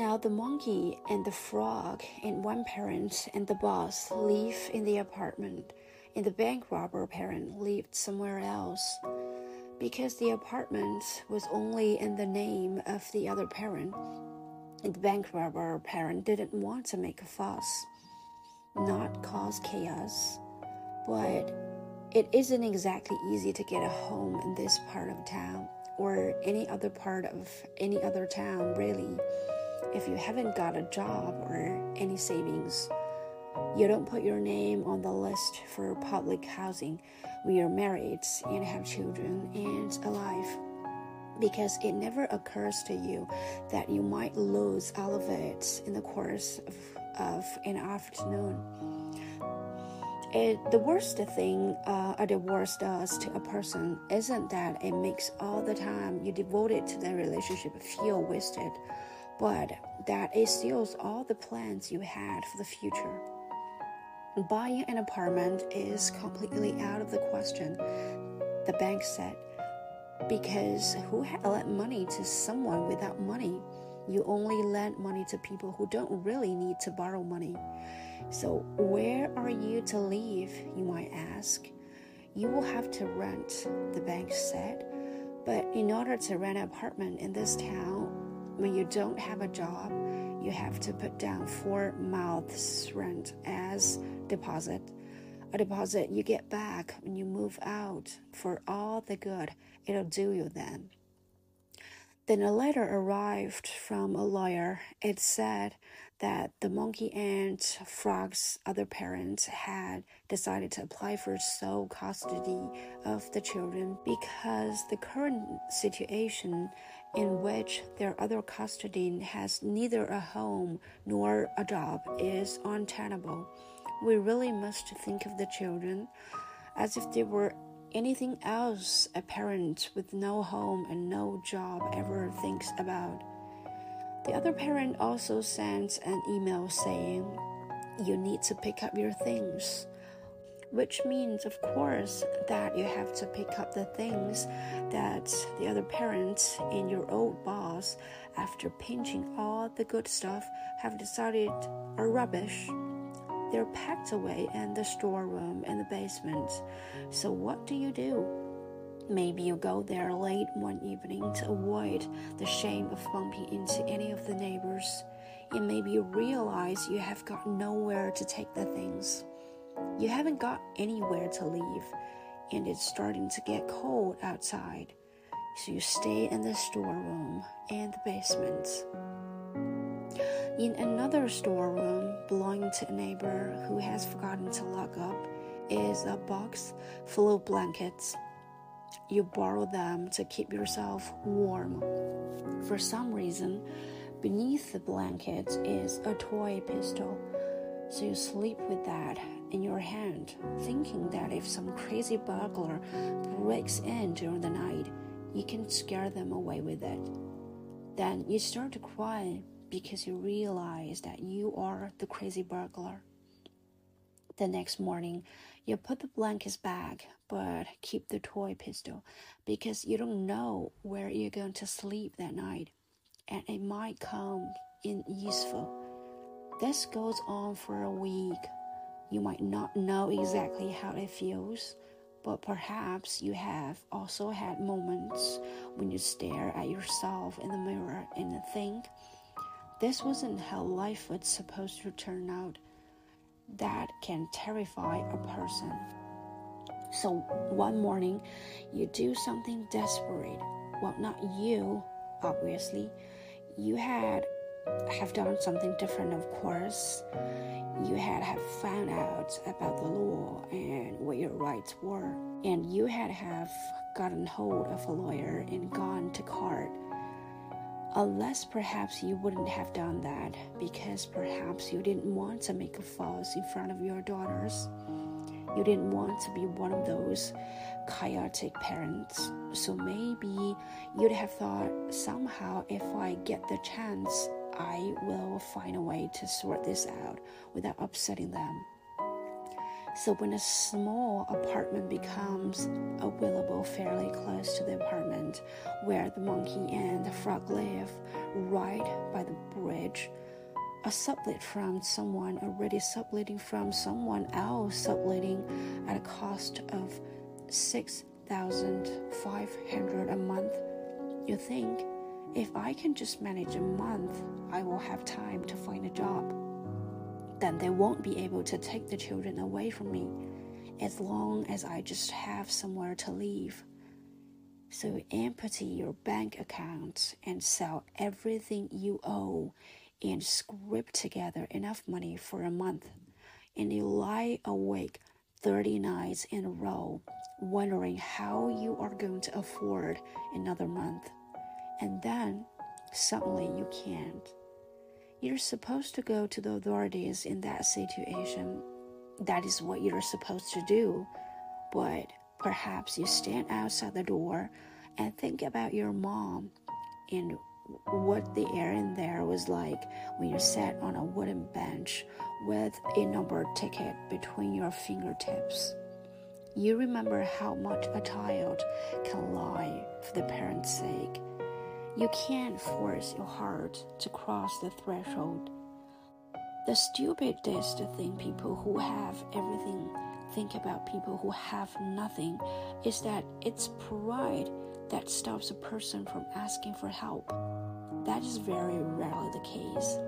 Now the monkey and the frog and one parent and the boss live in the apartment, and the bank robber parent lived somewhere else. Because the apartment was only in the name of the other parent, and the bank robber parent didn't want to make a fuss, not cause chaos, but it isn't exactly easy to get a home in this part of town or any other part of any other town, really. If you haven't got a job or any savings, you don't put your name on the list for public housing. When you're married and have children and alive. Because it never occurs to you that you might lose all of it in the course of, of an afternoon. It, the worst thing uh, a divorce does to a person isn't that it makes all the time you devoted to the relationship feel wasted, but that it steals all the plans you had for the future. Buying an apartment is completely out of the question, the bank said, because who lent money to someone without money? You only lend money to people who don't really need to borrow money. So, where are you to live? You might ask. You will have to rent, the bank said. But in order to rent an apartment in this town, when you don't have a job, you have to put down four months' rent as deposit. A deposit you get back when you move out for all the good it'll do you then. Then a letter arrived from a lawyer. It said that the monkey and frog's other parents had decided to apply for sole custody of the children because the current situation in which their other custodian has neither a home nor a job is untenable. We really must think of the children as if they were anything else a parent with no home and no job ever thinks about. The other parent also sends an email saying, You need to pick up your things. Which means, of course, that you have to pick up the things that the other parents and your old boss, after pinching all the good stuff, have decided are rubbish. They're packed away in the storeroom in the basement. So, what do you do? Maybe you go there late one evening to avoid the shame of bumping into any of the neighbors. And maybe you realize you have got nowhere to take the things. You haven't got anywhere to leave, and it's starting to get cold outside. So you stay in the storeroom and the basement. In another storeroom belonging to a neighbor who has forgotten to lock up is a box full of blankets. You borrow them to keep yourself warm. For some reason, beneath the blankets is a toy pistol. So you sleep with that in your hand, thinking that if some crazy burglar breaks in during the night, you can scare them away with it. Then you start to cry because you realize that you are the crazy burglar. The next morning, you put the blankets back, but keep the toy pistol because you don't know where you're going to sleep that night, and it might come in useful. This goes on for a week. You might not know exactly how it feels, but perhaps you have also had moments when you stare at yourself in the mirror and think, this wasn't how life was supposed to turn out. That can terrify a person. So one morning, you do something desperate. Well, not you, obviously. You had have done something different, of course. You had have found out about the law and what your rights were, and you had have gotten hold of a lawyer and gone to court Unless perhaps you wouldn't have done that because perhaps you didn't want to make a fuss in front of your daughters. You didn't want to be one of those chaotic parents. So maybe you'd have thought somehow if I get the chance, I will find a way to sort this out without upsetting them. So when a small apartment becomes available fairly close to the apartment where the monkey and the frog live, right by the bridge, a sublet from someone already subletting from someone else subletting at a cost of 6,500 a month. You think if I can just manage a month, I will have time to find a job. Then they won't be able to take the children away from me as long as I just have somewhere to live. So empty your bank accounts and sell everything you owe and scrape together enough money for a month, and you lie awake 30 nights in a row wondering how you are going to afford another month. And then suddenly you can't. You're supposed to go to the authorities in that situation. That is what you're supposed to do. But perhaps you stand outside the door and think about your mom and what the air in there was like when you sat on a wooden bench with a number ticket between your fingertips. You remember how much a child can lie for the parent's sake. You can't force your heart to cross the threshold. The stupidest thing people who have everything think about people who have nothing is that it's pride that stops a person from asking for help. That is very rarely the case.